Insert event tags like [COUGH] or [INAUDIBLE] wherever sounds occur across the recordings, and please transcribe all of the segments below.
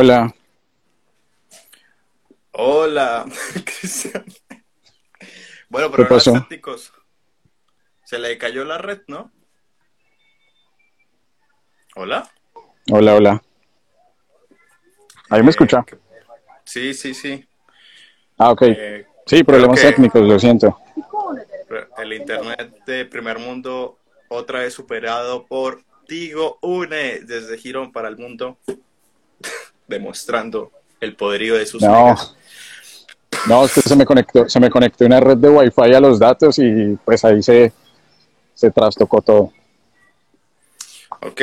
Hola. Hola, [LAUGHS] Cristian. Bueno, pero ¿Qué pasó? Se le cayó la red, ¿no? Hola. Hola, hola. ¿Ahí me Eh, escucha? que- Sí, sí, sí. Ah, ok. Eh, Sí, problemas que- técnicos, lo siento. el internet de primer mundo otra vez superado por Tigo Une desde Girón para el mundo, demostrando el poderío de sus No. megas. No, es que se me conectó, se me conectó una red de Wi-Fi a los datos y pues ahí se, se trastocó todo. Ok,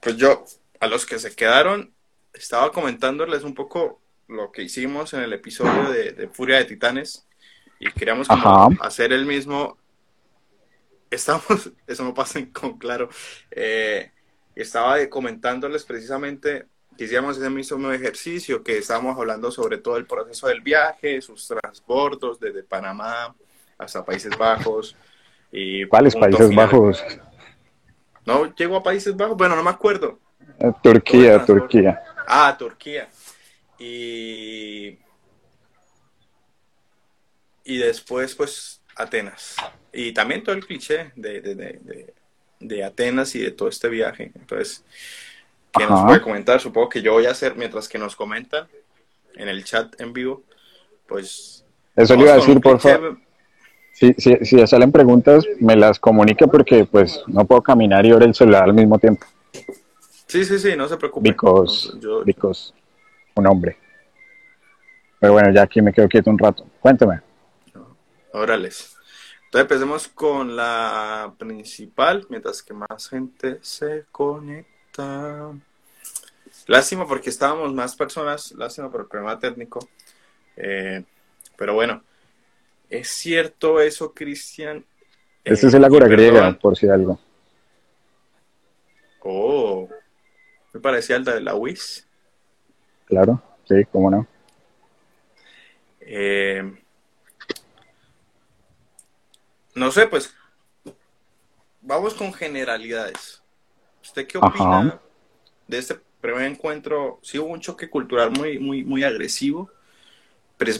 pues yo, a los que se quedaron, estaba comentándoles un poco lo que hicimos en el episodio de, de Furia de Titanes y queríamos como hacer el mismo. Estamos, [LAUGHS] eso no pasa con claro. eh, estaba comentándoles precisamente hiciéramos ese mismo ejercicio, que estábamos hablando sobre todo el proceso del viaje, sus transbordos desde Panamá hasta Países Bajos. Y ¿Cuáles Países final. Bajos? No llegó a Países Bajos, bueno, no me acuerdo. Turquía. Turquía. Ah, Turquía. Y. Y después, pues, Atenas. Y también todo el cliché de, de, de, de- de Atenas y de todo este viaje. Entonces, ¿qué nos Ajá. puede comentar? Supongo que yo voy a hacer, mientras que nos comentan en el chat en vivo, pues. Eso le iba a decir, por favor. Si, si, si ya salen preguntas, me las comunique porque pues no puedo caminar y ver el celular al mismo tiempo. Sí, sí, sí, no se preocupe. Because, Yo- because un hombre. Pero bueno, ya aquí me quedo quieto un rato. Cuéntame. Órales. Entonces empecemos con la principal, mientras que más gente se conecta. Lástima porque estábamos más personas, lástima por el problema técnico. Eh, pero bueno, es cierto eso, Cristian. Este Eh, es el Ágora griega, por si algo. Oh, me parecía el de la WIS. Claro, sí, cómo no. Eh, no sé, pues vamos con generalidades. ¿Usted qué opina Ajá. de este primer encuentro? Sí hubo un choque cultural muy, muy, muy agresivo,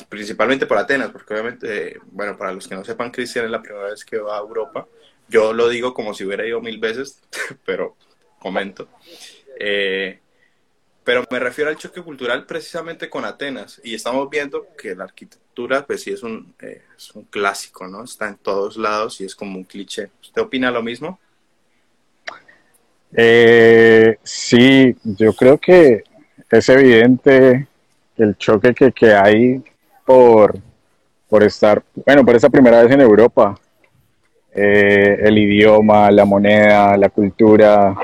principalmente por Atenas, porque obviamente, eh, bueno, para los que no sepan, Cristian es la primera vez que va a Europa. Yo lo digo como si hubiera ido mil veces, [LAUGHS] pero comento. Eh, pero me refiero al choque cultural precisamente con Atenas. Y estamos viendo que la arquitectura, pues sí, es un, eh, es un clásico, ¿no? Está en todos lados y es como un cliché. ¿Usted opina lo mismo? Eh, sí, yo creo que es evidente el choque que, que hay por, por estar, bueno, por esa primera vez en Europa. Eh, el idioma, la moneda, la cultura,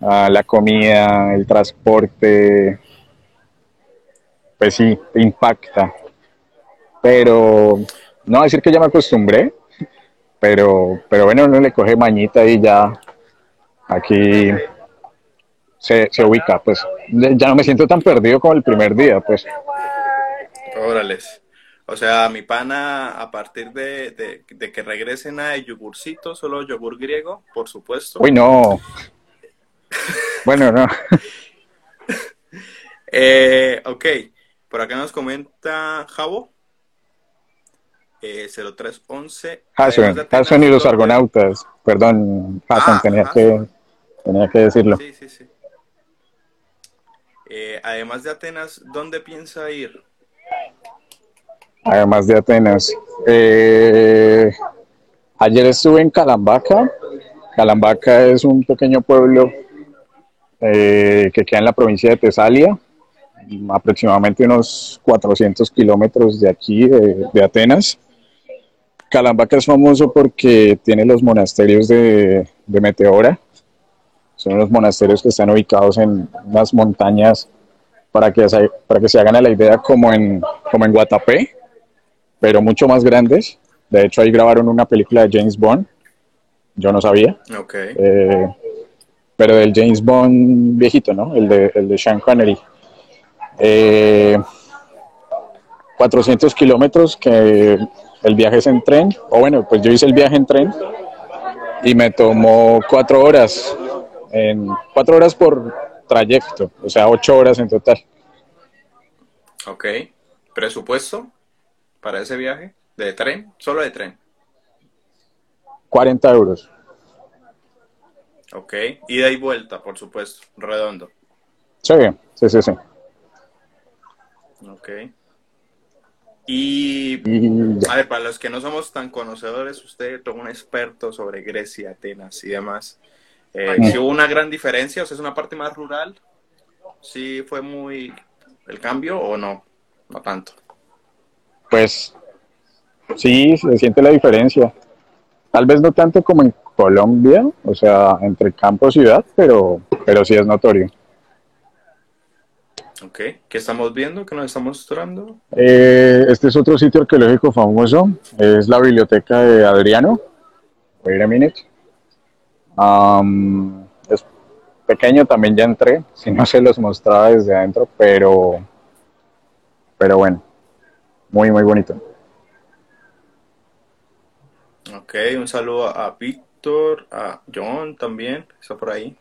ah, la comida, el transporte, pues sí, impacta. Pero no decir que ya me acostumbré, pero, pero bueno, uno le coge mañita y ya aquí se, se ubica, pues ya no me siento tan perdido como el primer día, pues Órales. O sea, mi pana, a partir de, de- de que regresen a yogurcito, solo yogur griego, por supuesto. uy no, [LAUGHS] bueno no, [LAUGHS] Eh, ok, por acá nos comenta Javo. Eh, 0311. Hassan, Además de Atenas, Hassan y los ¿dónde- argonautas, perdón, Hassan, Ah, tenía Hassan. que tenía que decirlo. Sí, sí, sí. Eh, además de Atenas, ¿dónde piensa ir? además de Atenas. Eh, ayer estuve en Calambaca. Calambaca es un pequeño pueblo eh, que queda en la provincia de Tesalia, aproximadamente unos 400 kilómetros de aquí, de, de Atenas. Calambaca es famoso porque tiene los monasterios de, de Meteora. Son los monasterios que están ubicados en unas montañas para que, se, para que se hagan a la idea como en, como en Guatapé, pero mucho más grandes. De hecho, ahí grabaron una película de James Bond. Yo no sabía. Ok. Eh, pero del James Bond viejito, ¿no? El de, el de Sean Connery. Eh, 400 kilómetros que el viaje es en tren, o bueno, pues yo hice el viaje en tren y me tomó cuatro horas, en cuatro horas por trayecto, o sea, ocho horas en total. Ok. ¿Presupuesto para ese viaje? ¿De tren? ¿Solo de tren? 40 euros. Ok. Ida y vuelta, por supuesto. Redondo. Sí, sí, sí, sí. Ok. Y, a ver, para los que no somos tan conocedores, usted es un experto sobre Grecia, Atenas y demás. Eh. ¿sí hubo una gran diferencia? O sea, es una parte más rural. ¿Sí fue muy el cambio o no? No tanto. Pues sí, se siente la diferencia. Tal vez no tanto como en Colombia, o sea, entre campo y ciudad, pero, pero sí es notorio. Ok. ¿Qué estamos viendo? ¿Qué nos estamos mostrando? Eh, este es otro sitio arqueológico famoso, es la biblioteca de Adriano. Wait a minute. Am, es pequeño, también ya entré, si no se los mostraba desde adentro, pero, pero bueno, muy, muy bonito. Ok, un saludo a Víctor, a John también, que está por ahí.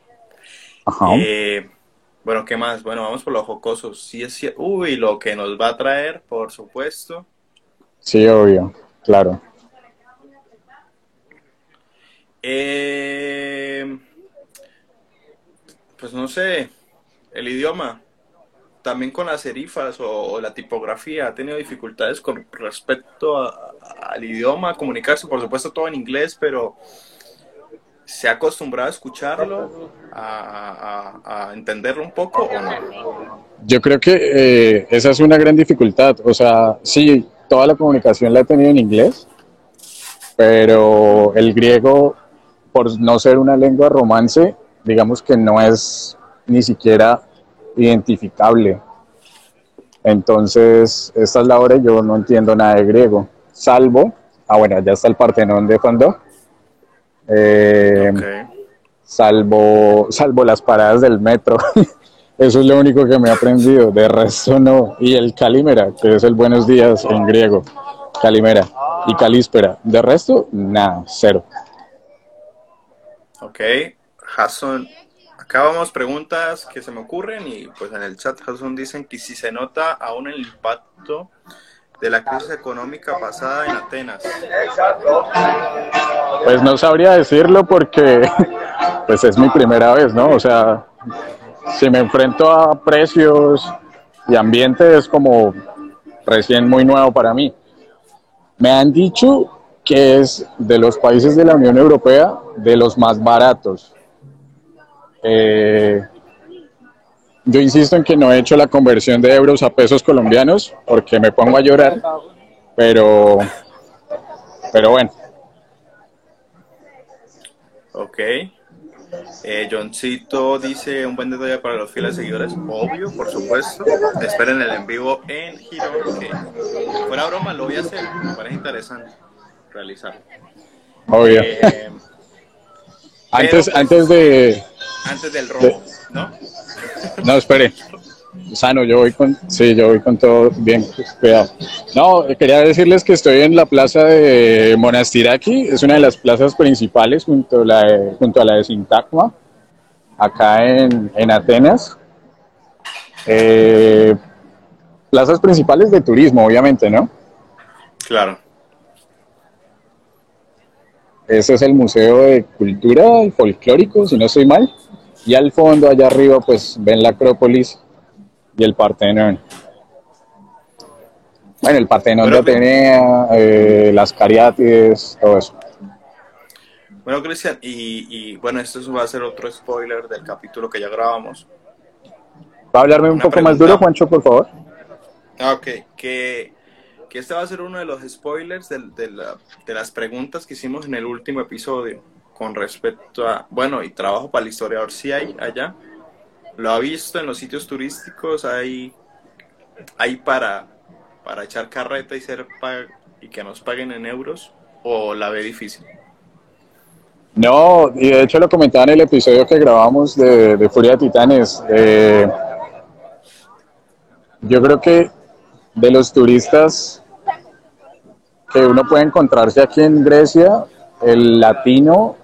Ajá. Eh, bueno, ¿qué más? Bueno, vamos por los jocosos. Sí, cier- Uy, lo que nos va a traer, por supuesto. Sí, obvio, claro. Eh, pues no sé, el idioma, también con las serifas o, la tipografía, ha tenido dificultades con respecto a- al idioma, comunicarse, por supuesto todo en inglés, pero ¿se ha acostumbrado a escucharlo, a entenderlo un poco o no? Yo creo que eh, esa es una gran dificultad. O sea, sí, toda la comunicación la he tenido en inglés, pero el griego, por no ser una lengua romance, digamos que no es ni siquiera identificable. Entonces, esta es la hora y yo no entiendo nada de griego, salvo, ah bueno, ya está el Partenón de fondo, Eh, salvo, salvo las paradas del metro. [LAUGHS] Eso es lo único que me he aprendido, de resto no. Y el calimera, que es el buenos días en griego, calimera y calíspera. De resto, nada, cero. Ok, Jason, acá vamos preguntas que se me ocurren y pues en el chat Jason dicen que si se nota aún el impacto de la crisis económica pasada en Atenas. Pues no sabría decirlo porque [LAUGHS] pues es mi primera vez, ¿no? O sea, si me enfrento a precios y ambiente es como recién muy nuevo para mí. Me han dicho que es de los países de la Unión Europea de los más baratos. Eh, yo insisto en que no he hecho la conversión de euros a pesos colombianos porque me pongo a llorar, pero, pero bueno. Ok. Eh, Johncito dice un buen detalle para los fieles seguidores. Obvio, por supuesto. Esperen el en vivo en. Que fuera broma, lo voy a hacer. Me parece interesante realizar. Obvio. Eh, [LAUGHS] Antes, pues- antes de. antes del robo, ¿no? No, espere. Sano, yo voy con. Sí, yo voy con todo bien, cuidado. No, quería decirles que estoy en la plaza de Monastiraki. Es una de las plazas principales junto a la de, junto a la de Sintagma, acá en, en Atenas. Eh, plazas principales de turismo, obviamente, ¿no? Claro. Ese es el Museo de Cultura y Folclórico, si no estoy mal. Y al fondo, allá arriba, pues ven la Acrópolis y el Partenón. Bueno, el Partenón Bueno, de Atenea, eh, las Cariátides, todo eso. Bueno, Cristian, y, y, bueno, esto va a ser otro spoiler del capítulo que ya grabamos. ¿Va a hablarme un Una poco más duro, Juancho, por favor? Ah, ok, que, que este va a ser uno de los spoilers del- de, la- de las preguntas que hicimos en el último episodio con respecto a, bueno, y trabajo para el historiador si hay allá. ¿Lo ha visto en los sitios turísticos? ¿Hay, hay para, para echar carreta y, ser y que nos paguen en euros? ¿O la ve difícil? No, y de hecho lo comentaba en el episodio que grabamos de, de Furia de Titanes. eh, yo creo que de los turistas que uno puede encontrarse aquí en Grecia, el latino,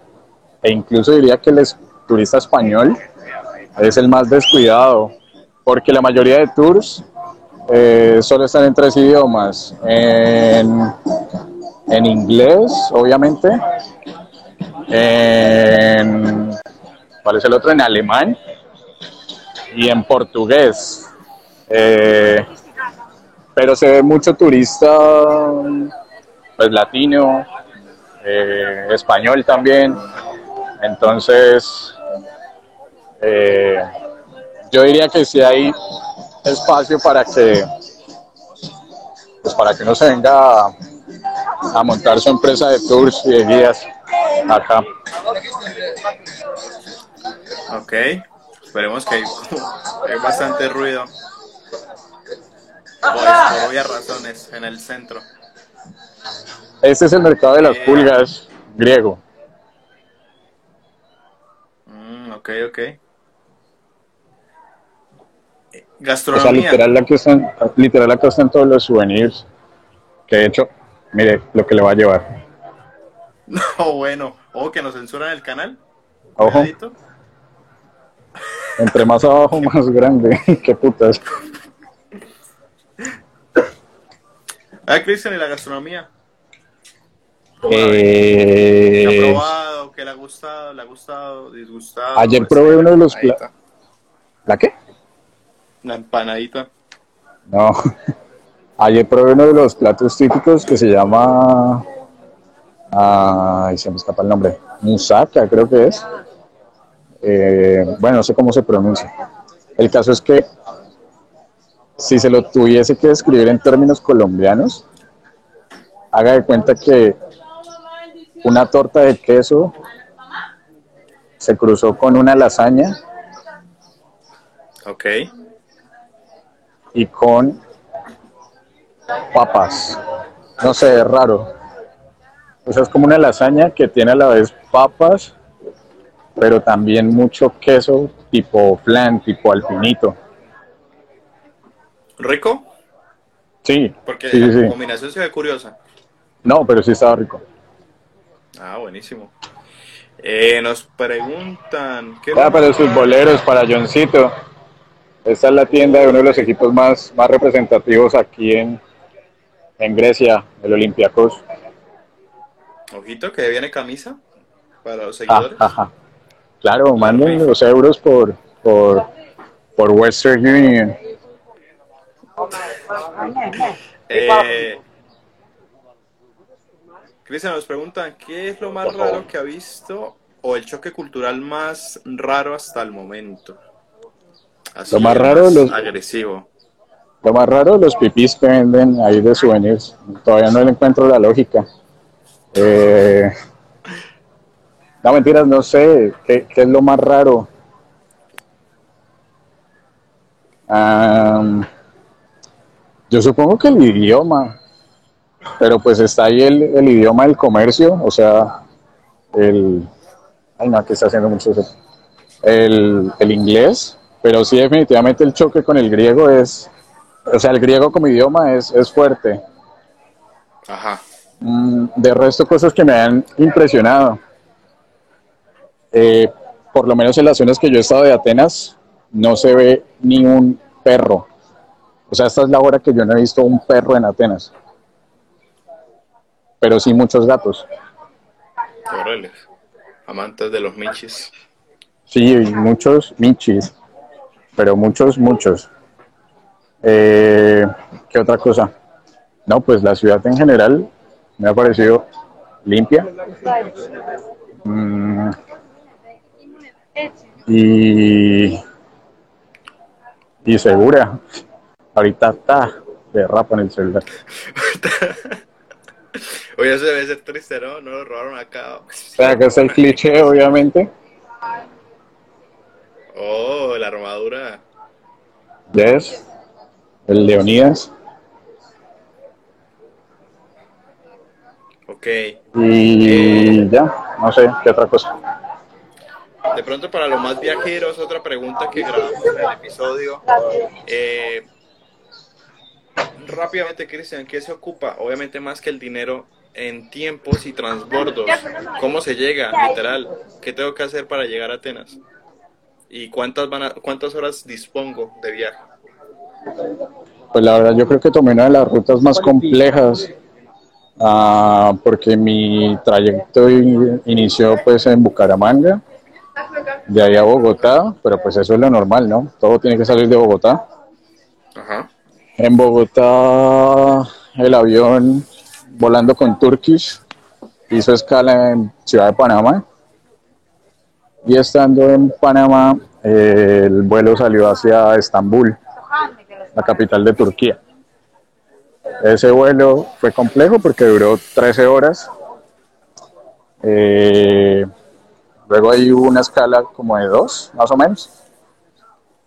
e incluso diría que el turista español, es el más descuidado, porque la mayoría de tours eh, solo están en tres idiomas, en, en inglés, obviamente, en, ¿cuál es el otro? En alemán y en portugués. Eh, pero se ve mucho turista pues latino, eh, español también. Entonces, eh, yo diría que si hay espacio para que pues para que uno se venga a, montar su empresa de tours y de guías acá. Ok, esperemos que [LAUGHS] hay, bastante ruido. Pues, por obvias razones, en el centro. Este es el mercado de las Eh. pulgas griego. Mm, ok, ok. Eh, O sea, Gastronomía. literal aquí están, literal acá están todos los souvenirs. Que de hecho, mire lo que le va a llevar. [LAUGHS] No, bueno. O que nos censuran el canal. Ojo, Cuidadito. entre más abajo, [LAUGHS] más grande. [LAUGHS] Qué putas. Ah, Cristian, ¿y la gastronomía? ¿Qué ha Eh, probado? ¿Qué le ha gustado? ¿Le ha gustado? ¿Disgustado? Ayer Pues, probé uno de los empanadita. ¿La qué? La empanadita. No. [LAUGHS] Ayer probé uno de los platos típicos que se llama. Ay, se me escapa el nombre. Musaka, creo que es. Eh, bueno, no sé cómo se pronuncia. El caso es que si se lo tuviese que describir en términos colombianos, haga de cuenta que una torta de queso se cruzó con una lasaña Ok. y con papas. No sé, es raro. O sea, es como una lasaña que tiene a la vez papas, pero también mucho queso tipo flan, tipo alpinito. ¿Rico? Sí, Porque sí, la sí. combinación se ve curiosa. No, pero sí estaba rico. Ah, buenísimo. Eh, nos preguntan... ¿qué Ya para los futboleros, para Johncito. Esta es la tienda de uno de los equipos más, más representativos aquí en, en Grecia, el Olympiacos. Ojito, que viene camisa para los Ah, seguidores. ajá. Claro, manden los euros por, por, por Western Union. Eh, Cristian, nos preguntan, ¿qué es lo más raro que ha visto o el choque cultural más raro hasta el momento? Así, Lo más raro, los- agresivo. Lo más raro, los pipís que venden ahí de souvenirs. Todavía no le encuentro la lógica. Eh, no, mentiras, no sé. ¿Qué, qué es lo más raro? Yo supongo que el idioma. Pero pues está ahí el, el idioma del comercio. O sea, el... Ay, no, que está haciendo mucho eso. El, el inglés. Pero sí, definitivamente el choque con el griego es... O sea, el griego como idioma es, es fuerte. Ajá. Mm, de resto, cosas que me han impresionado. Eh, por lo menos en las zonas que yo he estado de Atenas, no se ve ni un perro. O sea, esta es la hora que yo no he visto un perro en Atenas. Pero sí muchos gatos. Órale. Amantes de los michis. Sí, muchos michis. Pero muchos, muchos. Eh, ¿Qué otra cosa? No, pues la ciudad en general me ha parecido limpia. Mm, y, y segura. Ahorita está de rapa en el celular. [LAUGHS] Oye, eso debe ser triste, ¿no? No lo robaron acá. O sea, que es el cliché, obviamente. Oh, la armadura. Yes. El Leonidas. Ok. Y ya, no sé, qué otra cosa. De pronto para los más viajeros, otra pregunta que grabamos en el episodio. Eh, rápidamente, Cristian, ¿qué se ocupa? Obviamente más que el dinero en tiempos y transbordos. ¿Cómo se llega, literal? ¿Qué tengo que hacer para llegar a Atenas? ¿Y cuántas, van a- cuántas horas dispongo de viaje? Pues la verdad yo creo que tomé una de las rutas más complejas ah, porque mi trayecto in- inició pues en Bucaramanga, de ahí a Bogotá, pero pues eso es lo normal, ¿no? Todo tiene que salir de Bogotá. Ajá. En Bogotá el avión volando con Turkish hizo escala en Ciudad de Panamá y estando en Panamá el vuelo salió hacia Estambul, la capital de Turquía. Ese vuelo fue complejo porque duró 13 horas. Eh, luego hubo una escala como de dos, más o menos.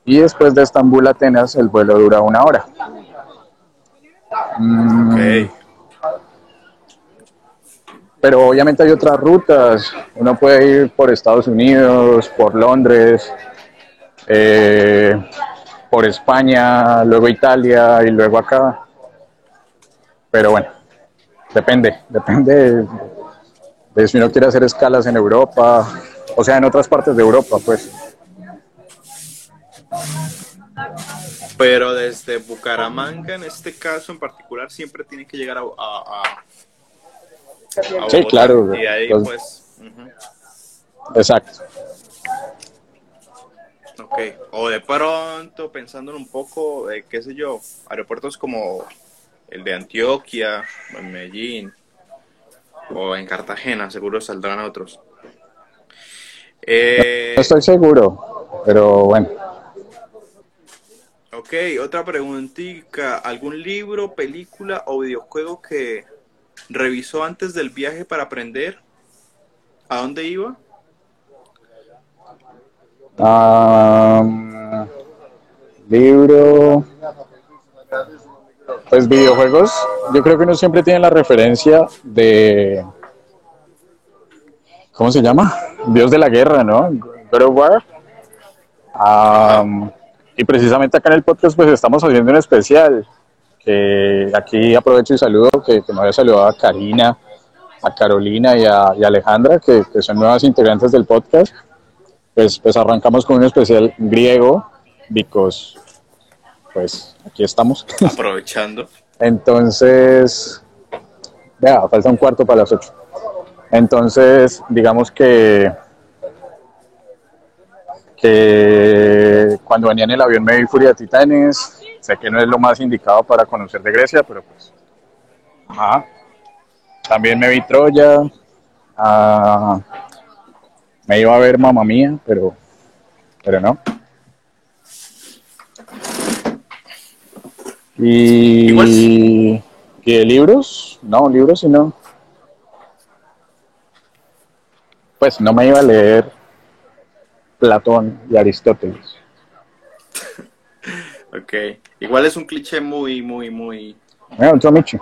Y después de Estambul a Atenas el vuelo dura una hora. Mm, Ok. Pero obviamente hay otras rutas. Uno puede ir por Estados Unidos, por Londres, eh, por España, luego Italia y luego acá. Pero bueno, depende, depende de, si uno quiere hacer escalas en Europa, o sea, en otras partes de Europa, pues. Pero desde Bucaramanga, en este caso en particular, siempre tiene que llegar a Sí, Bogotá. claro. Y ahí, Los- pues. ujú. Exacto. Ok. O de pronto, pensándolo un poco, eh, qué sé yo, aeropuertos como el de Antioquia, o en Medellín, o en Cartagena, seguro saldrán otros. Eh, No estoy seguro, pero bueno. ok, otra preguntita. ¿Algún libro, película o videojuego que revisó antes del viaje para aprender a dónde iba? Am, libro. Pues videojuegos. Yo creo que uno siempre tiene la referencia de. ¿Cómo se llama? Dios de la guerra, ¿no? God of War. Am, y precisamente acá en el podcast, pues estamos haciendo un especial. Que aquí aprovecho y saludo, que, que me había saludado a Karina, a Carolina y a, y Alejandra, que, que son nuevas integrantes del podcast pues, pues arrancamos con un especial griego, because, pues aquí estamos. [LAUGHS] Aprovechando. Entonces, vea, falta un cuarto para las ocho. Entonces, digamos que, que cuando venía en el avión me vi Furia de Titanes, sé que no es lo más indicado para conocer de Grecia, pero pues, ajá. También me vi Troya, ah, me iba a ver Mamma Mía, pero, pero no. Y, y de libros, no, libros sí no. Pues no me iba a leer Platón y Aristóteles. [LAUGHS] Ok. Igual es un cliché muy, muy, muy... Mira, otro Michi.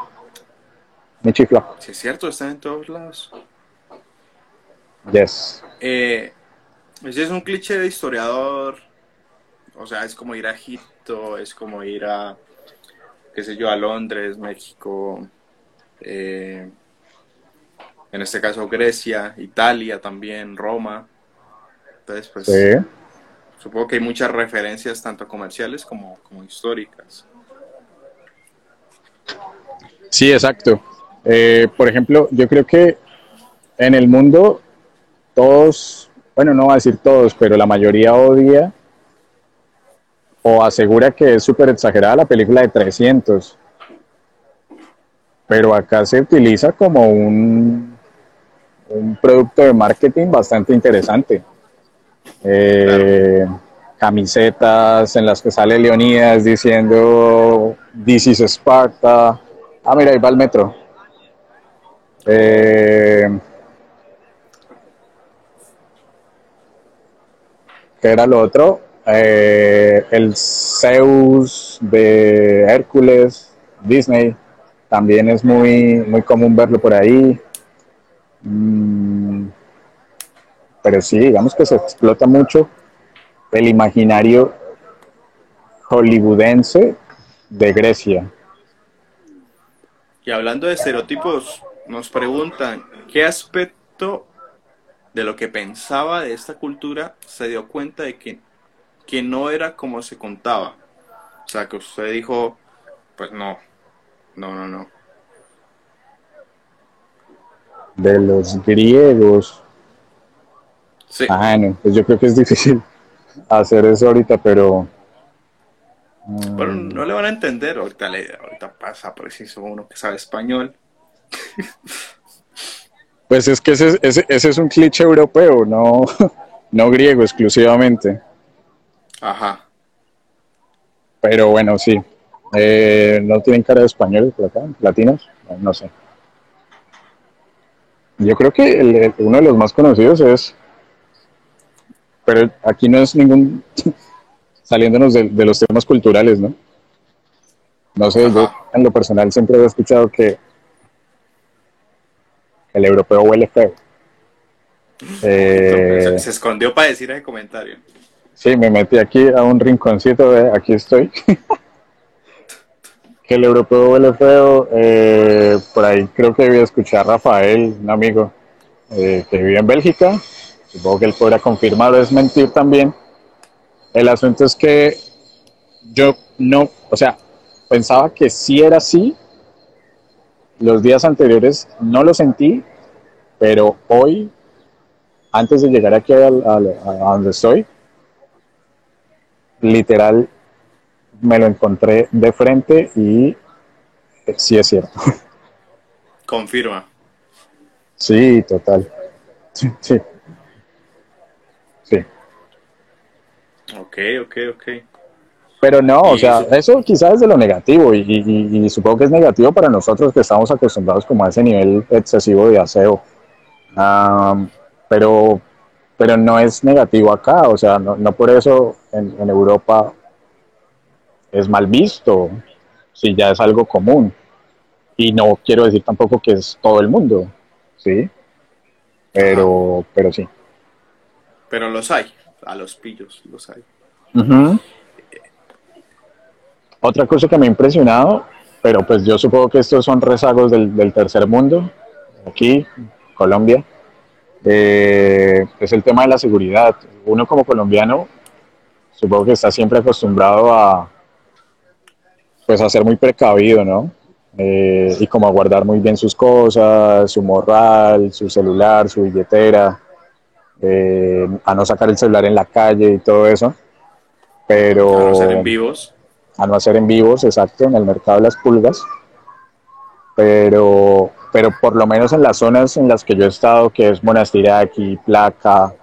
Michi Flaco. Si es cierto, está en todos lados. Yes. Eh, ese es un cliché de historiador. O sea, es como ir a Egipto, es como ir a, qué sé yo, a Londres, México, eh, en este caso Grecia, Italia también, Roma. Entonces, pues Sí. Supongo que hay muchas referencias tanto comerciales como, como históricas. Sí, exacto. Eh, por ejemplo, yo creo que en el mundo todos, bueno, no voy a decir todos, pero la mayoría odia o asegura que es súper exagerada la película de 300. Pero acá se utiliza como un, un producto de marketing bastante interesante. Eh, Camisetas en las que sale Leonidas diciendo This is Sparta. Ah, mira, ahí va el metro. Eh, ¿qué era lo otro? Eh, el Zeus de Hércules, Disney, también es muy, muy común verlo por ahí. Mm, pero sí, digamos que se explota mucho el imaginario hollywoodense de Grecia. Y hablando de estereotipos, nos preguntan, ¿qué aspecto de lo que pensaba de esta cultura se dio cuenta de que, que no era como se contaba? O sea, que usted dijo, pues no, no, no, no. De los griegos. Sí. Ah, no, pues yo creo que es difícil [LAUGHS] hacer eso ahorita, pero... mm, Pero no le van a entender, ahorita, le, ahorita pasa preciso uno que sabe español. [LAUGHS] Pues es que ese, ese, ese es un cliché europeo, no, [LAUGHS] no griego exclusivamente. Ajá. Pero bueno, sí. Eh, ¿No tienen cara de españoles? ¿Latinos? No, sé. Yo creo que el- uno de los más conocidos es... Pero aquí no es ningún... [LAUGHS] saliéndonos de, de los temas culturales, ¿no? No sé, yo en lo personal siempre he escuchado que el europeo huele feo. Eh, se, se escondió para decir ese comentario. Sí, me metí aquí a un rinconcito de aquí estoy. [LAUGHS] que el europeo huele feo. eh, por ahí creo que debía escuchar a Rafael, un amigo eh, que vive en Bélgica. Supongo que él podrá confirmar o desmentir también. El asunto es que yo no, o sea, pensaba que sí era así. Los días anteriores no lo sentí, pero hoy, antes de llegar aquí a donde estoy, literal me lo encontré de frente y eh, sí es cierto. [LAUGHS] Confirma. Sí, total. [LAUGHS] Sí. Sí. Ok, ok, ok. Pero no, o sea, eso- quizás es de lo negativo y, y- y supongo que es negativo para nosotros que estamos acostumbrados como a ese nivel excesivo de aseo. Am, pero, pero no es negativo acá, o sea, no, no por eso en, en Europa es mal visto, si ya es algo común. Y no quiero decir tampoco que es todo el mundo, ¿sí? Pero, pero sí. Pero los hay. A los pillos los hay. Otra cosa que me ha impresionado, pero pues yo supongo que estos son rezagos del, del tercer mundo, aquí, Colombia, eh, es el tema de la seguridad. Uno como colombiano, supongo que está siempre acostumbrado a, pues a ser muy precavido, ¿no? Eh, y como a guardar muy bien sus cosas, su morral, su celular, su billetera, eh, a no sacar el celular en la calle y todo eso. Pero A no ser en vivos. a no hacer en vivos, exacto, en el mercado de las pulgas. Pero, pero por lo menos en las zonas en las que yo he estado, que es Monastiraki, Placa,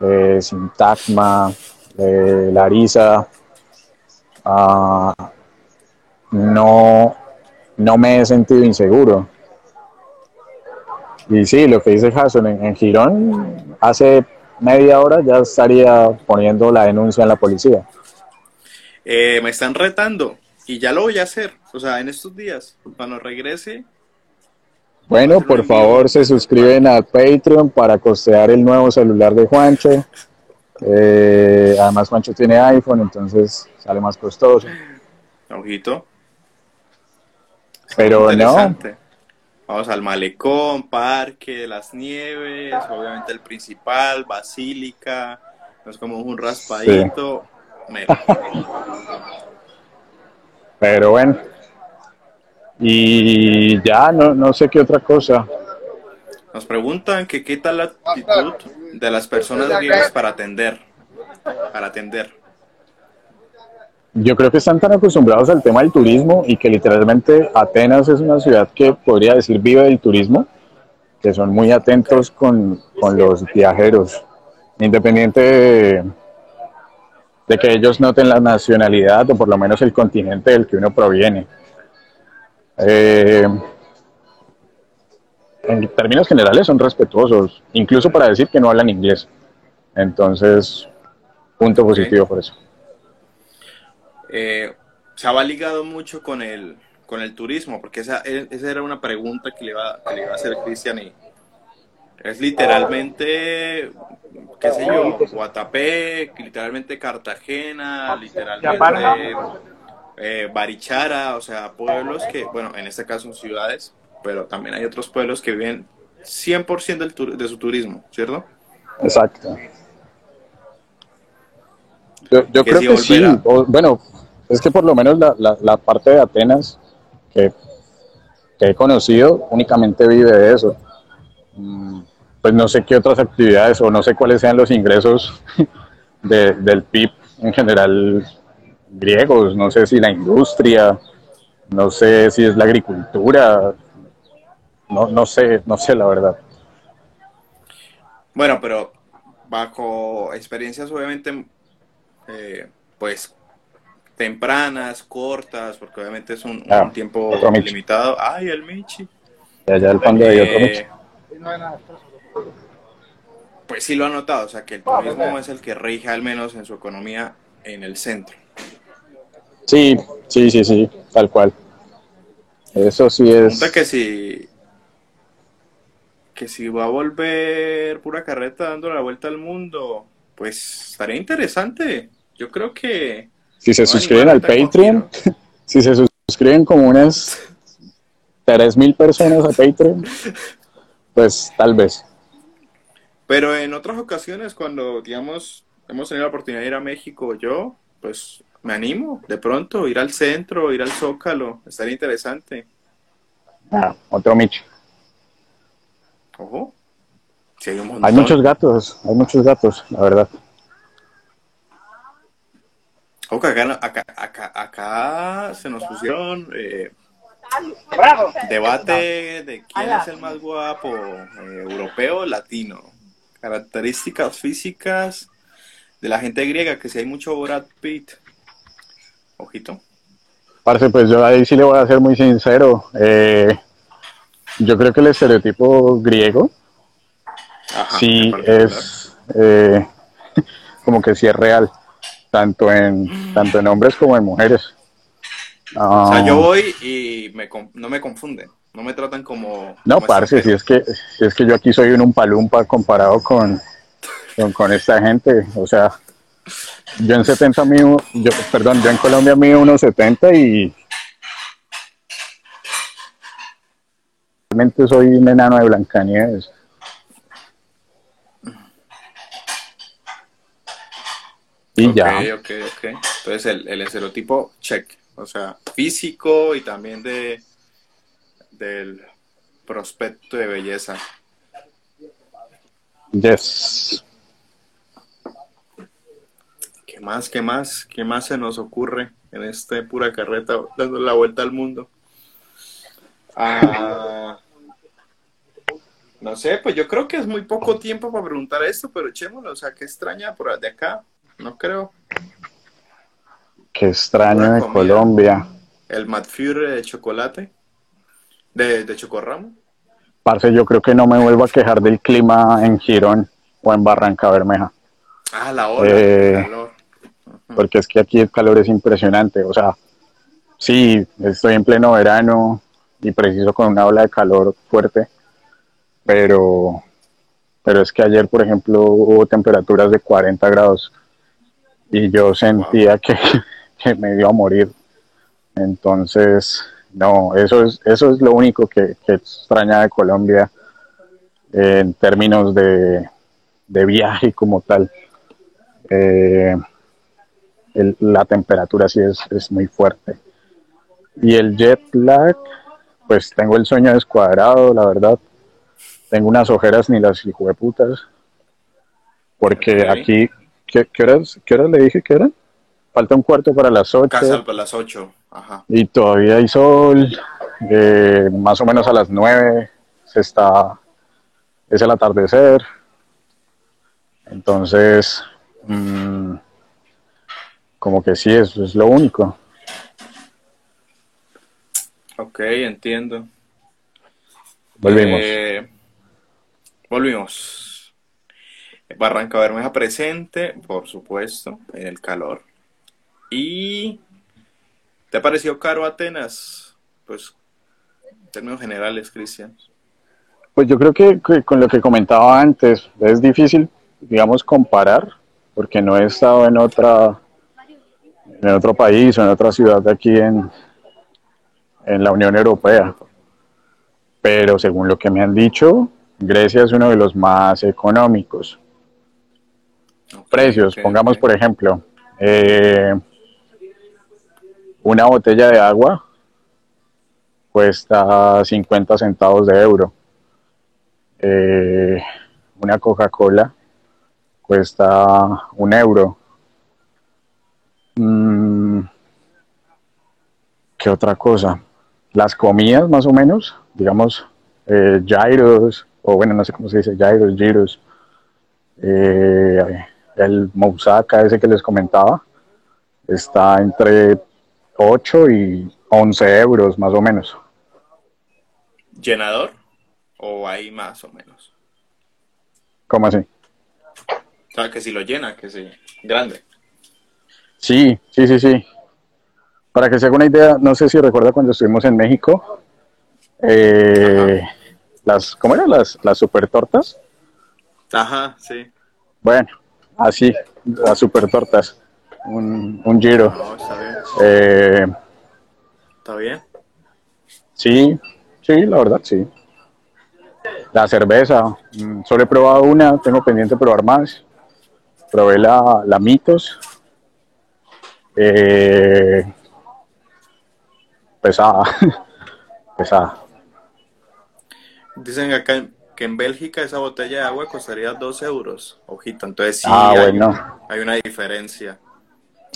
eh, Sintagma, eh, Larisa, ah, no, no me he sentido inseguro. Y sí, lo que dice Jason, en, en Girón, hace media hora ya estaría poniendo la denuncia en la policía. Eh, me están retando y ya lo voy a hacer. O sea, en estos días, cuando regrese, Bueno, por favor, se suscriben al Patreon para costear el nuevo celular de Juancho. Eh, además, Juancho tiene iPhone, entonces sale más costoso. ojito. Pero no. Vamos al malecón, parque de las nieves, obviamente el principal, basílica, nos como un raspadito. Mira, [LAUGHS] pero bueno. Y ya, no, no sé qué otra cosa. nos preguntan que qué tal la actitud de las personas griegas para atender, para atender. Yo creo que están tan acostumbrados al tema del turismo y que literalmente Atenas es una ciudad que podría decir vive del turismo, que son muy atentos con, con los viajeros, independiente de, de que ellos noten la nacionalidad o por lo menos el continente del que uno proviene. Eh, en términos generales son respetuosos, incluso para decir que no hablan inglés. Entonces, punto positivo por eso. Eh, se ha ligado mucho con el, con el turismo, porque esa, esa era una pregunta que le iba, que le iba a hacer Cristian y es literalmente, qué sé yo, Guatapé, literalmente Cartagena, literalmente eh, Barichara, o sea, pueblos que, bueno, en este caso son ciudades, pero también hay otros pueblos que viven 100% del de su turismo, ¿cierto? Exacto. Yo, creo que sí. bueno, es que por lo menos la, la, parte de Atenas que, he conocido únicamente vive de eso. Mm, pues no sé qué otras actividades o no sé cuáles sean los ingresos [LAUGHS] de, del PIB en general griegos, no sé si la industria, no sé si es la agricultura, no, no sé, no sé la verdad. Bueno, pero bajo experiencias obviamente, eh, pues tempranas, cortas, porque obviamente es un, ah, tiempo limitado. Ay, el Michi. Ya, ya el pan de otro Michi. Pues sí lo ha notado, o sea que el turismo es el que rige al menos en su economía en el centro. Sí, sí, sí, sí, tal cual. Eso sí es. que si que si va a volver pura carreta dando la vuelta al mundo, pues estaría interesante. Yo creo que si se suscriben al Patreon, [LAUGHS] si se suscriben como unas tres mil personas a Patreon, pues tal vez. Pero en otras ocasiones, cuando digamos hemos tenido la oportunidad de ir a México, yo, pues me animo de pronto, ir al centro, ir al Zócalo, estaría interesante. Ah, otro Micho. Ojo. hay, muchos gatos, hay muchos gatos, la verdad. Ojo, acá, acá, acá, acá se nos pusieron eh, debate de quién es el más guapo, eh, europeo o latino. Características físicas de la gente griega, que si hay mucho Brad Pitt. Ojito. Parce, pues yo ahí sí le voy a ser muy sincero. Eh, yo creo que el estereotipo griego sí es eh, [LAUGHS] como que sí es real, tanto en, tanto en hombres como en mujeres. o sea, yo ah. voy y me, no me confunden, no me tratan como... No, parce, si es, que, si es que yo aquí soy un umpalumpa comparado con, con, con esta gente, o sea, yo en 70 mío, yo, perdón, yo en Colombia mío unos 70 y realmente soy un enano de Blancanieves. Y ya. Ok, ok. Entonces el, el estereotipo check, o sea, físico y también de del prospecto de belleza. Yes. ¿Qué más, qué más, qué más se nos ocurre en este pura carreta dando la vuelta al mundo? Ah, no sé, pues yo creo que es muy poco tiempo para preguntar esto, pero echémoslo, o sea, qué extraña por de acá, no creo. Qué extraño de Colombia. El Matfure de chocolate, de, de chocorramo. Parce, yo creo que no me vuelvo a quejar del clima en Girón o en Barranca Bermeja. Ah, la hora, eh, porque es que aquí el calor es impresionante. O sea, sí, estoy en pleno verano y preciso con una ola de calor fuerte, pero, pero es que ayer, por ejemplo, hubo temperaturas de 40 grados y yo sentía que, [LAUGHS] me dio a morir. Entonces, no, eso es, eso es lo único que, extraña de Colombia en términos de, de viaje como tal. Eh, la temperatura sí es, es, muy fuerte. Y el jet lag, pues tengo el sueño descuadrado, la verdad. Tengo unas ojeras ni las putas. Porque aquí, ¿qué, horas, ¿qué horas le dije que eran? Falta un cuarto para las 8. Casa para las 8, ajá. Y todavía hay sol, eh, más o menos a las 9 se está, es el atardecer. Entonces, mmm, como que sí, eso es lo único. Ok, entiendo. Volvimos. Eh, volvimos. Barranca Bermeja presente, por supuesto, en el calor. ¿Y te ha parecido caro Atenas? Pues, en términos generales, Cristian. Pues yo creo que, que con lo que comentaba antes, es difícil, digamos, comparar, porque no he estado en otra, en otro país o en otra ciudad de aquí en, en la Unión Europea. Pero según lo que me han dicho, Grecia es uno de los más económicos. Precios, pongamos por ejemplo, eh, una botella de agua cuesta 50 centavos de euro. Eh, una Coca-Cola cuesta un euro. Mm, ¿Qué otra cosa? Las comidas, más o menos, digamos, eh, gyros, o bueno, no sé cómo se dice, gyros, gyros, eh, el moussaka ese que les comentaba, está entre 8 y 11 euros, más o menos. ¿Llenador? ¿O hay más o menos? ¿Cómo así? O sea, que si lo llena, que sí. Grande. Sí, sí, sí, sí. Para que se haga una idea, no sé si recuerda cuando estuvimos en México, eh, las, ¿cómo eran? Las, las super tortas. Ajá, sí. Bueno, así, las super tortas. Un, un giro. No, está bien. Eh, Está bien. sí, sí, la verdad, sí. La cerveza, mm, solo he probado una, tengo pendiente probar más. Probé la, la Mitos. Eh, pesada, [LAUGHS] pesada. Dicen acá que en Bélgica esa botella de agua costaría 2 euros. Ojito, entonces sí Ah, hay, bueno. hay una diferencia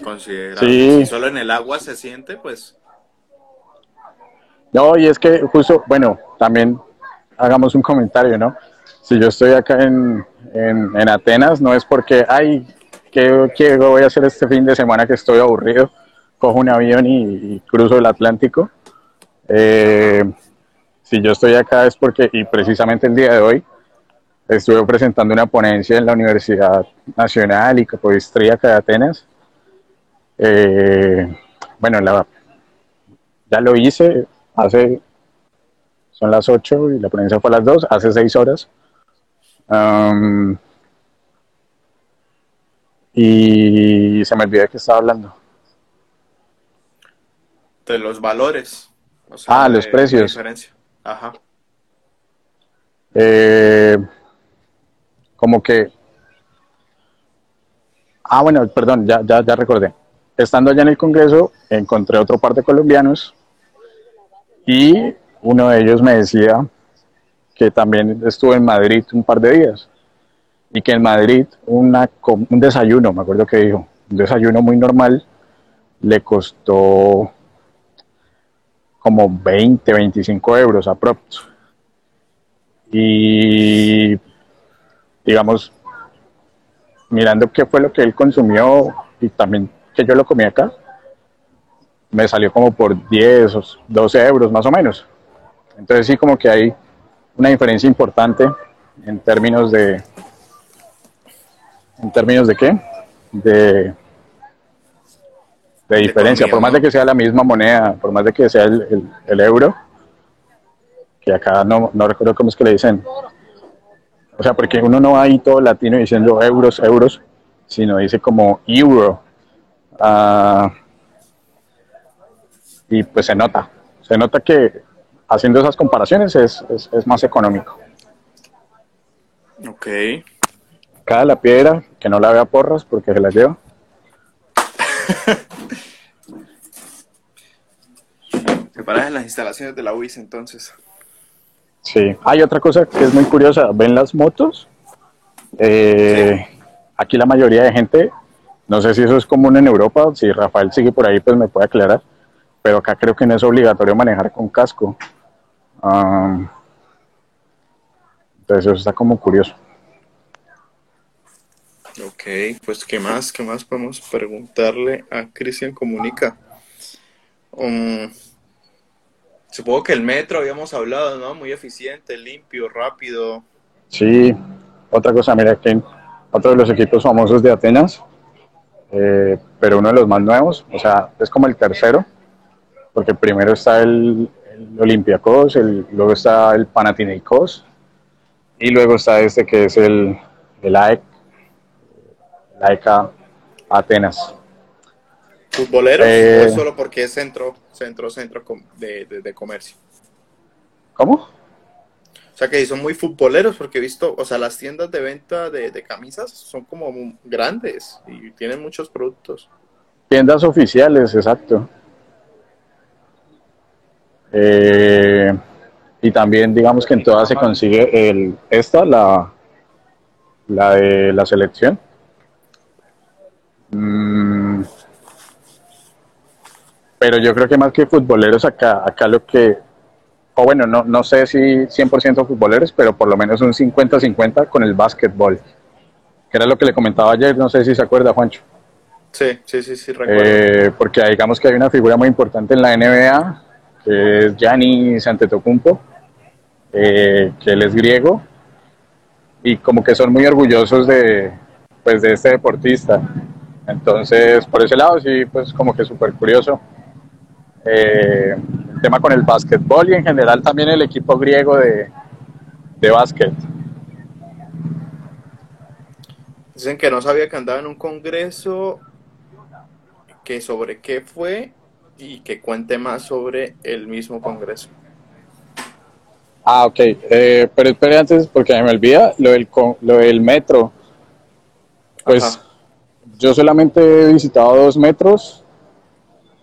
considerable. Sí. Si solo en el agua se siente, pues No, y es que justo, bueno, también hagamos un comentario, ¿no? Si yo estoy acá en, en, en Atenas, no es porque, ay, ¿qué, qué voy a hacer este fin de semana que estoy aburrido? Cojo un avión y, y cruzo el Atlántico. Eh, si yo estoy acá es porque, y precisamente el día de hoy, estuve presentando una ponencia en la Universidad Nacional y Capodistríaca de Atenas. Eh, bueno, la, ya lo hice hace, son las 8 y la ponencia fue a las 2, hace 6 horas. Am, y se me olvidó de qué estaba hablando. de los valores. o sea, Ah, los precios. diferencia. Ajá. Eh, como que... Ah, bueno, perdón, ya, ya, ya recordé. Estando allá en el Congreso, encontré otro par de colombianos y uno de ellos me decía que también estuvo en Madrid un par de días y que en Madrid una, un desayuno, me acuerdo que dijo, un desayuno muy normal le costó como 20, 25 euros aprox. Y digamos, mirando qué fue lo que él consumió y también que yo lo comí acá, me salió como por 10 o 12 euros más o menos. Entonces sí como que hay una diferencia importante en términos de... ¿En términos de qué? De, de diferencia, por más de que sea la misma moneda, por más de que sea el, el- el euro, que acá no, no recuerdo cómo es que le dicen. O sea, porque uno no va ahí todo latino diciendo euros, euros, sino dice como euro. Ah, y pues se nota, se nota que haciendo esas comparaciones es, es, es más económico. Ok. Cada la piedra, que no la vea porras porque se la lleva. [LAUGHS] Te paras en las instalaciones de la UIS entonces. Sí. Hay otra cosa que es muy curiosa. ¿Ven las motos? Eh, Aquí la mayoría de gente, no sé si eso es común en Europa, si Rafael sigue por ahí, pues me puede aclarar, pero acá creo que no es obligatorio manejar con casco. Am, entonces eso está como curioso. Ok, pues ¿qué más? ¿Qué más podemos preguntarle a Cristian Comunica? Um, supongo que el metro habíamos hablado, ¿no? Muy eficiente, limpio, rápido. Sí, otra cosa, mira que otro de los equipos famosos de Atenas, eh, pero uno de los más nuevos, o sea, es como el tercero, porque primero está el, el luego está el Panathinaikos, y luego está este que es el, el AEK, AEK Atenas. ¿Futboleros Eh, o solo porque es centro, centro, centro de, de- de comercio? ¿Cómo? O sea que son muy futboleros porque he visto, o sea, las tiendas de venta de, de camisas son como grandes y tienen muchos productos. Tiendas oficiales, exacto. Eh, y también digamos que en todas se consigue el, esta, la, la de la selección. Mm, pero yo creo que más que futboleros acá, acá lo que, o bueno, no, no sé si 100% futboleros, pero por lo menos un 50-50 con el básquetbol, que era lo que le comentaba ayer, no sé si se acuerda Juancho. Sí, sí, sí, sí, recuerdo. Eh, porque digamos que hay una figura muy importante en la NBA, que es Giannis Antetokounmpo, eh, que él es griego, y como que son muy orgullosos de, pues, de este deportista. Entonces, por ese lado, sí, pues como que súper curioso. Eh, el tema con el básquetbol y en general también el equipo griego de, de básquet. Dicen que no sabía que andaba en un congreso, que sobre qué fue y que cuente más sobre el mismo congreso. Ah, ok. Eh, pero espere antes, porque me olvida lo del, lo del metro. Pues Ajá. Yo solamente he visitado dos metros,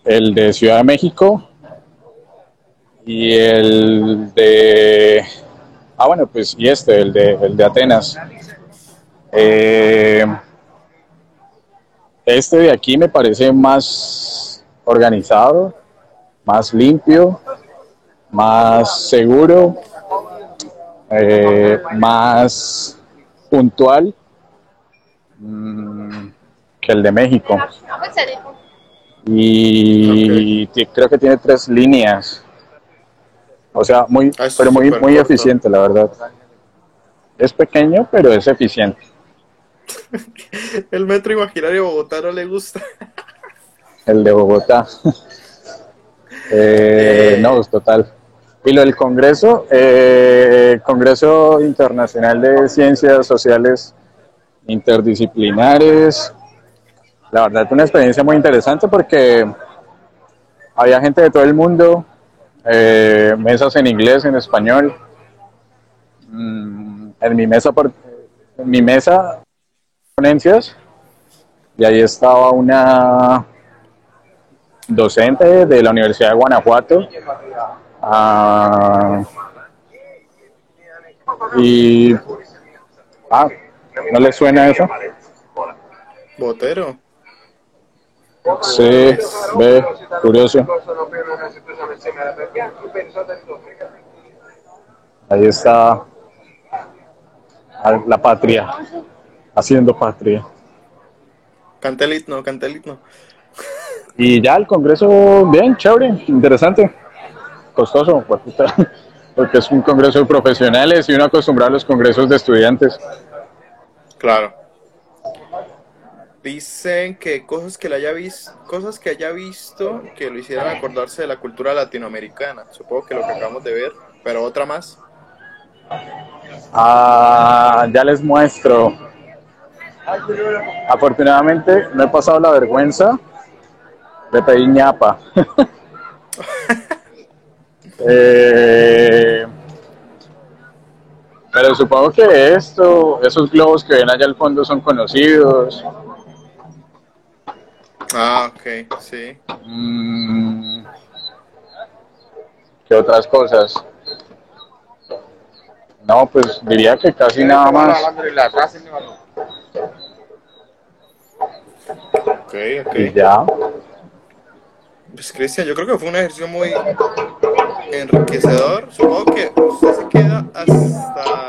el de Ciudad de México y el de... Ah, bueno, pues y este, el de, el de Atenas. Eh, este de aquí me parece más organizado, más limpio, más seguro, eh, más puntual mm, que el de México. Y ti- creo que tiene tres líneas. O sea, muy, Ah, es pero muy, muy corto. eficiente, la verdad. Es pequeño, pero es eficiente. [LAUGHS] El metro imaginario de Bogotá no le gusta. El de Bogotá. [LAUGHS] Eh, Eh. no, es total. Y lo del Congreso, eh, Congreso Internacional de Ciencias Sociales Interdisciplinares. La verdad, fue una experiencia muy interesante porque había gente de todo el mundo, eh, mesas en inglés, en español. Mm, en mi mesa, por- mi mesa, ponencias, y ahí estaba una docente de la Universidad de Guanajuato. ah, y. Ah, ¿no le suena eso? Botero. Sí, ve, curioso. Ahí está la patria, haciendo patria. Cantelit no, Cantelit no. Y ya el congreso, bien, chévere, interesante, costoso, porque es un congreso de profesionales y uno acostumbrado a los congresos de estudiantes. Claro. Dicen que cosas que le haya visto, cosas que haya visto que lo hicieran acordarse de la cultura latinoamericana. Supongo que lo que acabamos de ver, pero otra más. Ah, ya les muestro. Afortunadamente no he pasado la vergüenza de pedir ñapa. [LAUGHS] Eh, pero supongo que esto, esos globos que ven allá al fondo son conocidos. Ah, ok, sí. Mm, ¿Qué otras cosas? No, pues diría que casi nada más. Ok, ok. Y ya. Pues Cristian, yo creo que fue un ejercicio muy enriquecedor. Supongo que usted se queda hasta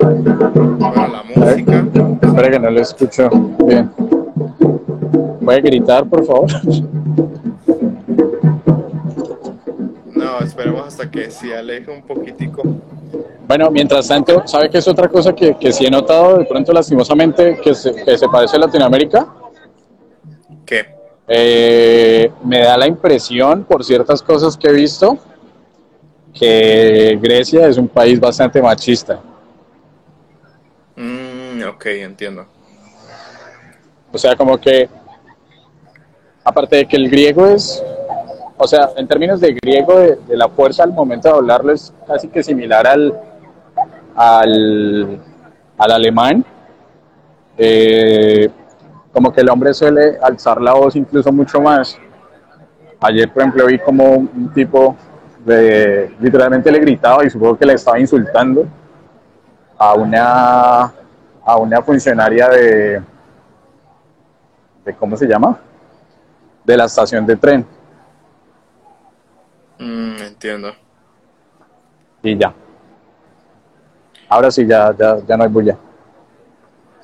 bueno, la música. Espera que no lo escucho bien. ¿Puede gritar, por favor? No, esperemos hasta que se aleje un poquitico. Bueno, mientras tanto, ¿sabe qué es otra cosa que, que sí he notado de pronto lastimosamente que se, que se parece a Latinoamérica? ¿Qué? Eh, me da la impresión, por ciertas cosas que he visto, que Grecia es un país bastante machista. Mm, ok, entiendo. O sea, como que, aparte de que el griego es, o sea, en términos de griego, de, la fuerza al momento de hablarlo es casi que similar al, al, al alemán. Eh, como que el hombre suele alzar la voz incluso mucho más. Ayer, por ejemplo, vi como un tipo de, literalmente le gritaba y supongo que le estaba insultando a una, a una funcionaria de, de, ¿cómo se llama? De la estación de tren. Mm, entiendo. Y ya. Ahora sí, ya, ya, ya no hay bulla.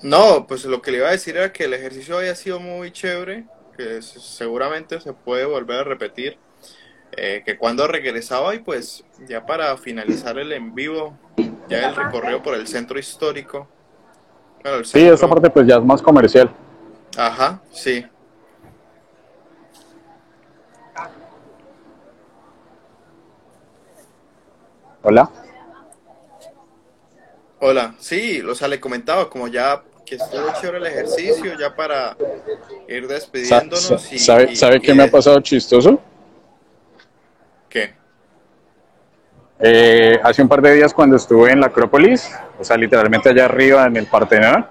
No, pues lo que le iba a decir era que el ejercicio había sido muy chévere, que seguramente se puede volver a repetir. eh, que cuando regresaba y pues ya para finalizar el en vivo, ya el recorrido por el centro histórico. Bueno, el Sí, esa parte pues ya es más comercial. Ajá, sí. Hola. Hola, sí, o sea, le comentaba como ya que estuvo chévere el ejercicio, ya para ir despidiéndonos sa- y... ¿Sabe, y- sabe y qué me ha pasado chistoso? ¿Qué? Eh, hace un par de días cuando estuve en la Acrópolis, o sea, literalmente allá arriba en el Partenón,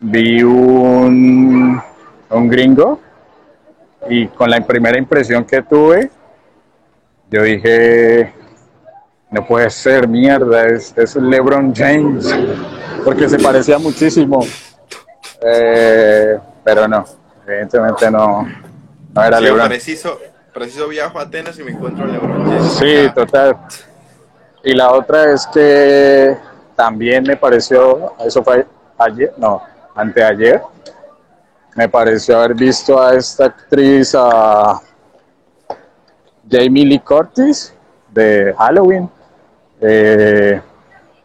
vi un, un gringo y con la primera impresión que tuve, yo dije, no puede ser, mierda, es, es LeBron James, porque se parecía muchísimo. Eh, pero no, evidentemente no, no era Sí, LeBron. preciso, preciso viajo a Atenas y me encuentro a LeBron James. Sí, total. Y la otra es que también me pareció, eso fue ayer, no, anteayer, me pareció haber visto a esta actriz, a Jamie Lee Curtis, de Halloween. Eh,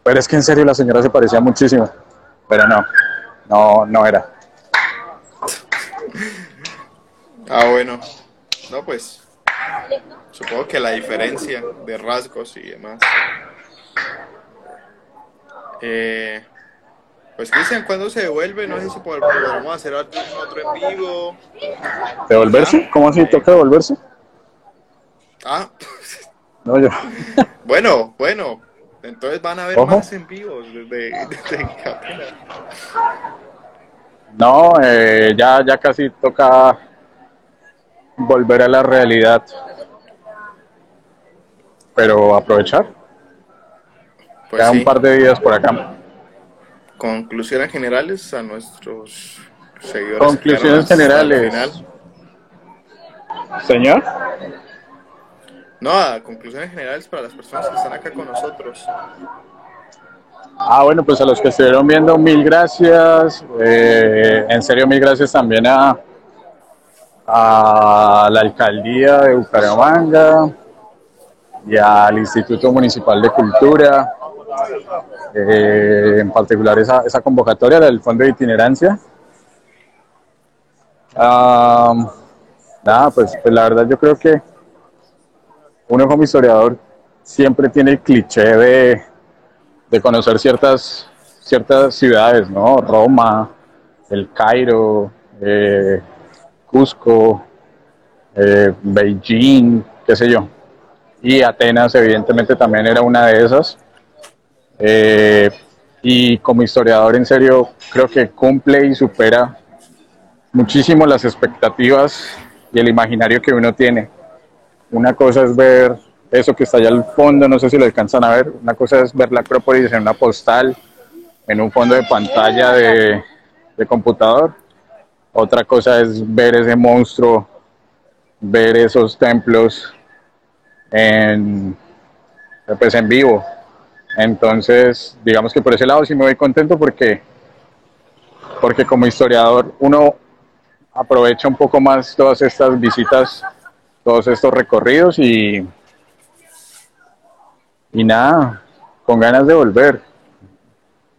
pero es que en serio la señora se parecía muchísimo. Pero no, no, no era. Ah, bueno. No, pues. Supongo que la diferencia de rasgos y demás. Eh, pues Cristian, ¿cuándo se devuelve? No sé si pod- podremos hacer otro, otro en vivo. ¿Devolverse? ¿Cómo así toca devolverse? Ah, No, yo. bueno, bueno. Entonces van a haber Ojo. más en vivos desde. No, eh, ya, ya casi toca volver a la realidad. Pero aprovechar. Pues Queda sí. un par de días por acá. Conclusiones generales a nuestros seguidores. Conclusiones generales. Señor. No, conclusiones generales para las personas que están acá con nosotros. Ah, bueno, pues a los que estuvieron viendo, mil gracias. Eh, en serio, mil gracias también a, a la alcaldía de Bucaramanga y al Instituto Municipal de Cultura. Eh, en particular esa, esa convocatoria del Fondo de Itinerancia. Ah, nada, pues, pues la verdad yo creo que uno como historiador siempre tiene el cliché de, de conocer ciertas, ciertas ciudades, ¿no? Roma, el Cairo, eh, Cusco, eh, Beijing, qué sé yo. Y Atenas evidentemente también era una de esas. Eh, y como historiador, en serio, creo que cumple y supera muchísimo las expectativas y el imaginario que uno tiene. Una cosa es ver eso que está allá al fondo, no sé si lo alcanzan a ver. Una cosa es ver la Acrópolis en una postal, en un fondo de pantalla de, de computador. Otra cosa es ver ese monstruo, ver esos templos en, pues en vivo. Entonces, digamos que por ese lado sí me voy contento porque, porque como historiador uno aprovecha un poco más todas estas visitas, todos estos recorridos y, y nada, con ganas de volver.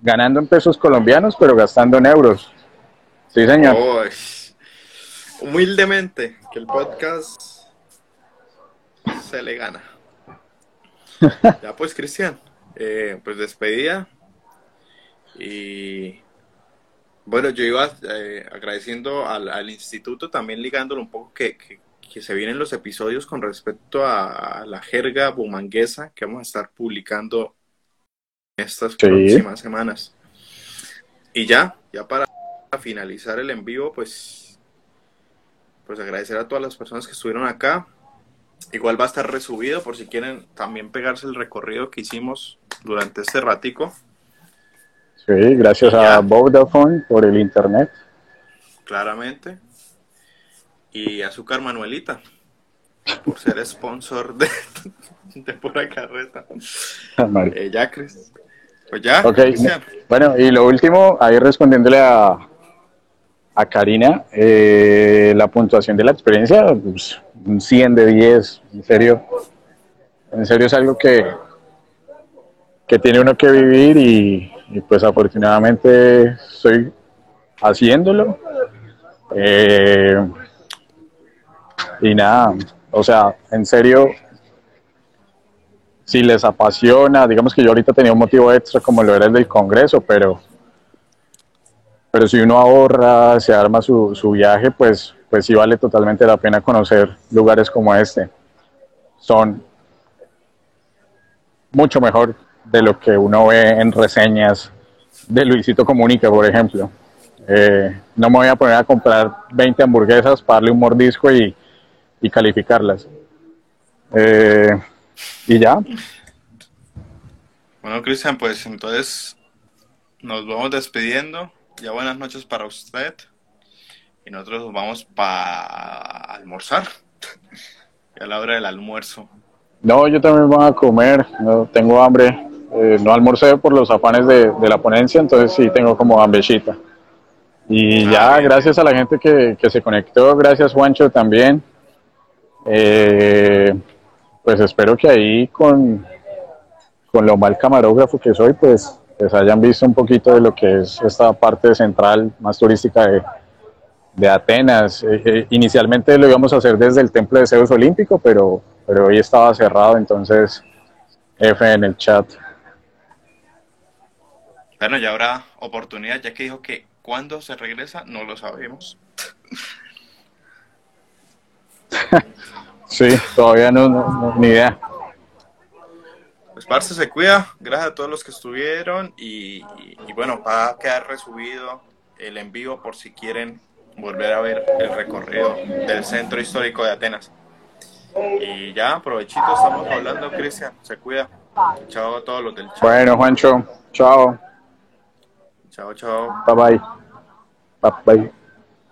Ganando en pesos colombianos, pero gastando en euros. Sí, señor. Humildemente, que el podcast se le gana. [LAUGHS] Ya pues, Cristian, eh, pues despedida. Y bueno, yo iba eh, agradeciendo al, al instituto, también ligándolo un poco que, que- que se vienen los episodios con respecto a, la jerga bumanguesa que vamos a estar publicando estas Sí. próximas semanas. Y ya, ya para finalizar el en vivo, pues, pues agradecer a todas las personas que estuvieron acá. Igual va a estar resubido por si quieren también pegarse el recorrido que hicimos durante este ratico. Sí, gracias a Vodafone por el internet. claramente. Y Azúcar Manuelita, por ser sponsor de, [LAUGHS] de pura carreta. Eh, ya, Cris. Pues ya, Ok, Cristian. bueno, y lo último, ahí respondiéndole a, a Karina, eh, la puntuación de la experiencia, pues, un 100 de 10, en serio, en serio es algo que, que tiene uno que vivir y, y, pues afortunadamente estoy haciéndolo. Eh, y nada, o sea, en serio, si les apasiona, digamos que yo ahorita tenía un motivo extra como lo era el del Congreso, pero, pero si uno ahorra, se arma su, su viaje, pues, pues sí vale totalmente la pena conocer lugares como este. Son mucho mejor de lo que uno ve en reseñas de Luisito Comunica, por ejemplo. Eh, no me voy a poner a comprar 20 hamburguesas para darle un mordisco y, y calificarlas. Eh, y ya, Bueno, Cristian, pues entonces nos vamos despidiendo. Ya buenas noches para usted. Y nosotros nos vamos para almorzar. [LAUGHS] Ya a la hora del almuerzo. No, yo también voy a comer, no tengo hambre. Eh, no almorcé por los afanes de, de la ponencia, entonces sí tengo como hambrecita. Y Ah, ya, bien, gracias a la gente que, que se conectó, gracias Juancho también. Eh, pues espero que ahí con, con lo mal camarógrafo que soy, pues, pues hayan visto un poquito de lo que es esta parte central más turística de, de Atenas. Eh, eh, inicialmente lo íbamos a hacer desde el templo de Zeus Olímpico, pero, pero hoy estaba cerrado, entonces F en el chat. Bueno, ya habrá oportunidad, ya que dijo que cuando se regresa, no lo sabemos. [LAUGHS] [LAUGHS] Sí, todavía no, ni idea. Pues Parce se cuida, gracias a todos los que estuvieron y, y- y bueno, va a quedar resubido el en vivo por si quieren volver a ver el recorrido del centro histórico de Atenas. Y ya, provechito, estamos hablando, Cristian, se cuida. Chao a todos los del chat. Bueno, Juancho, chao, Chao, chao. bye bye. Bye bye.